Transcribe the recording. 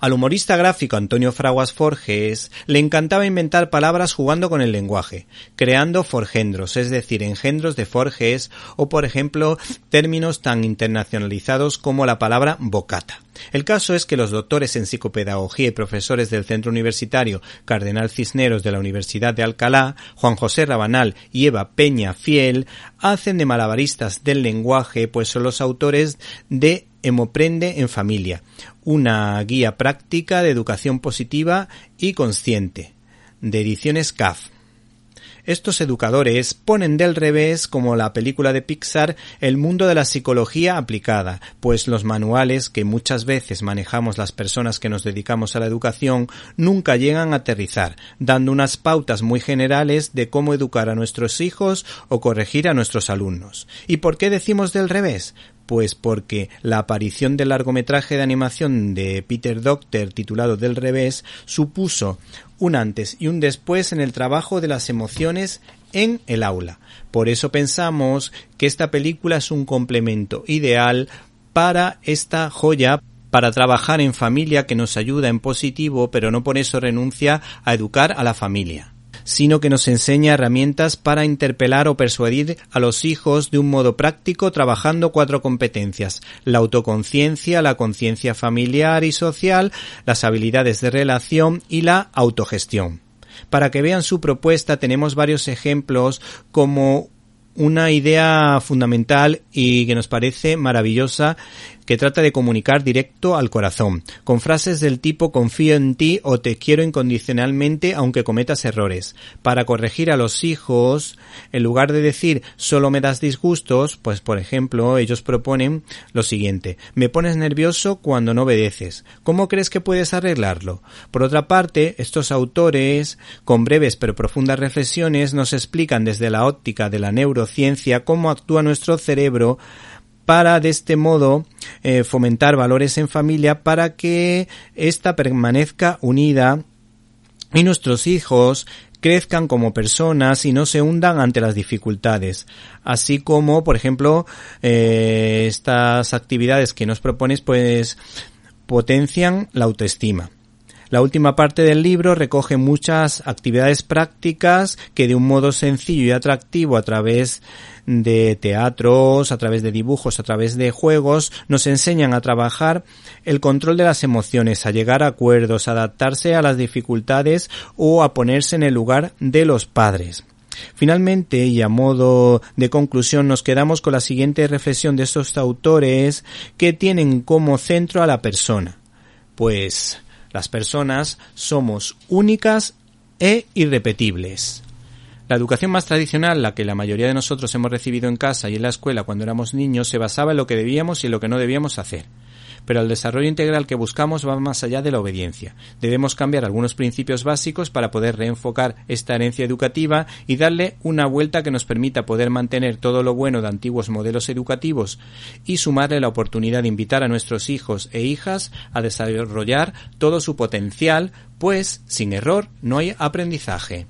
Al humorista gráfico Antonio Fraguas Forges le encantaba inventar palabras jugando con el lenguaje, creando forgendros, es decir, engendros de Forges o, por ejemplo, términos tan internacionalizados como la palabra bocata. El caso es que los doctores en psicopedagogía y profesores del Centro Universitario Cardenal Cisneros de la Universidad de Alcalá, Juan José Rabanal y Eva Peña Fiel, hacen de malabaristas del lenguaje, pues son los autores de Hemoprende en Familia, una guía práctica de educación positiva y consciente, de ediciones CAF. Estos educadores ponen del revés, como la película de Pixar, el mundo de la psicología aplicada, pues los manuales que muchas veces manejamos las personas que nos dedicamos a la educación nunca llegan a aterrizar, dando unas pautas muy generales de cómo educar a nuestros hijos o corregir a nuestros alumnos. ¿Y por qué decimos del revés? Pues porque la aparición del largometraje de animación de Peter Docter titulado Del revés supuso un antes y un después en el trabajo de las emociones en el aula. Por eso pensamos que esta película es un complemento ideal para esta joya para trabajar en familia que nos ayuda en positivo, pero no por eso renuncia a educar a la familia sino que nos enseña herramientas para interpelar o persuadir a los hijos de un modo práctico trabajando cuatro competencias, la autoconciencia, la conciencia familiar y social, las habilidades de relación y la autogestión. Para que vean su propuesta tenemos varios ejemplos como una idea fundamental y que nos parece maravillosa que trata de comunicar directo al corazón, con frases del tipo confío en ti o te quiero incondicionalmente aunque cometas errores. Para corregir a los hijos, en lugar de decir solo me das disgustos, pues por ejemplo ellos proponen lo siguiente, me pones nervioso cuando no obedeces. ¿Cómo crees que puedes arreglarlo? Por otra parte, estos autores, con breves pero profundas reflexiones, nos explican desde la óptica de la neurociencia cómo actúa nuestro cerebro para de este modo eh, fomentar valores en familia para que ésta permanezca unida y nuestros hijos crezcan como personas y no se hundan ante las dificultades. Así como, por ejemplo, eh, estas actividades que nos propones pues potencian la autoestima. La última parte del libro recoge muchas actividades prácticas que de un modo sencillo y atractivo a través de teatros, a través de dibujos, a través de juegos, nos enseñan a trabajar el control de las emociones, a llegar a acuerdos, a adaptarse a las dificultades o a ponerse en el lugar de los padres. Finalmente, y a modo de conclusión, nos quedamos con la siguiente reflexión de estos autores que tienen como centro a la persona. Pues las personas somos únicas e irrepetibles. La educación más tradicional, la que la mayoría de nosotros hemos recibido en casa y en la escuela cuando éramos niños, se basaba en lo que debíamos y en lo que no debíamos hacer. Pero el desarrollo integral que buscamos va más allá de la obediencia. Debemos cambiar algunos principios básicos para poder reenfocar esta herencia educativa y darle una vuelta que nos permita poder mantener todo lo bueno de antiguos modelos educativos y sumarle la oportunidad de invitar a nuestros hijos e hijas a desarrollar todo su potencial, pues sin error no hay aprendizaje.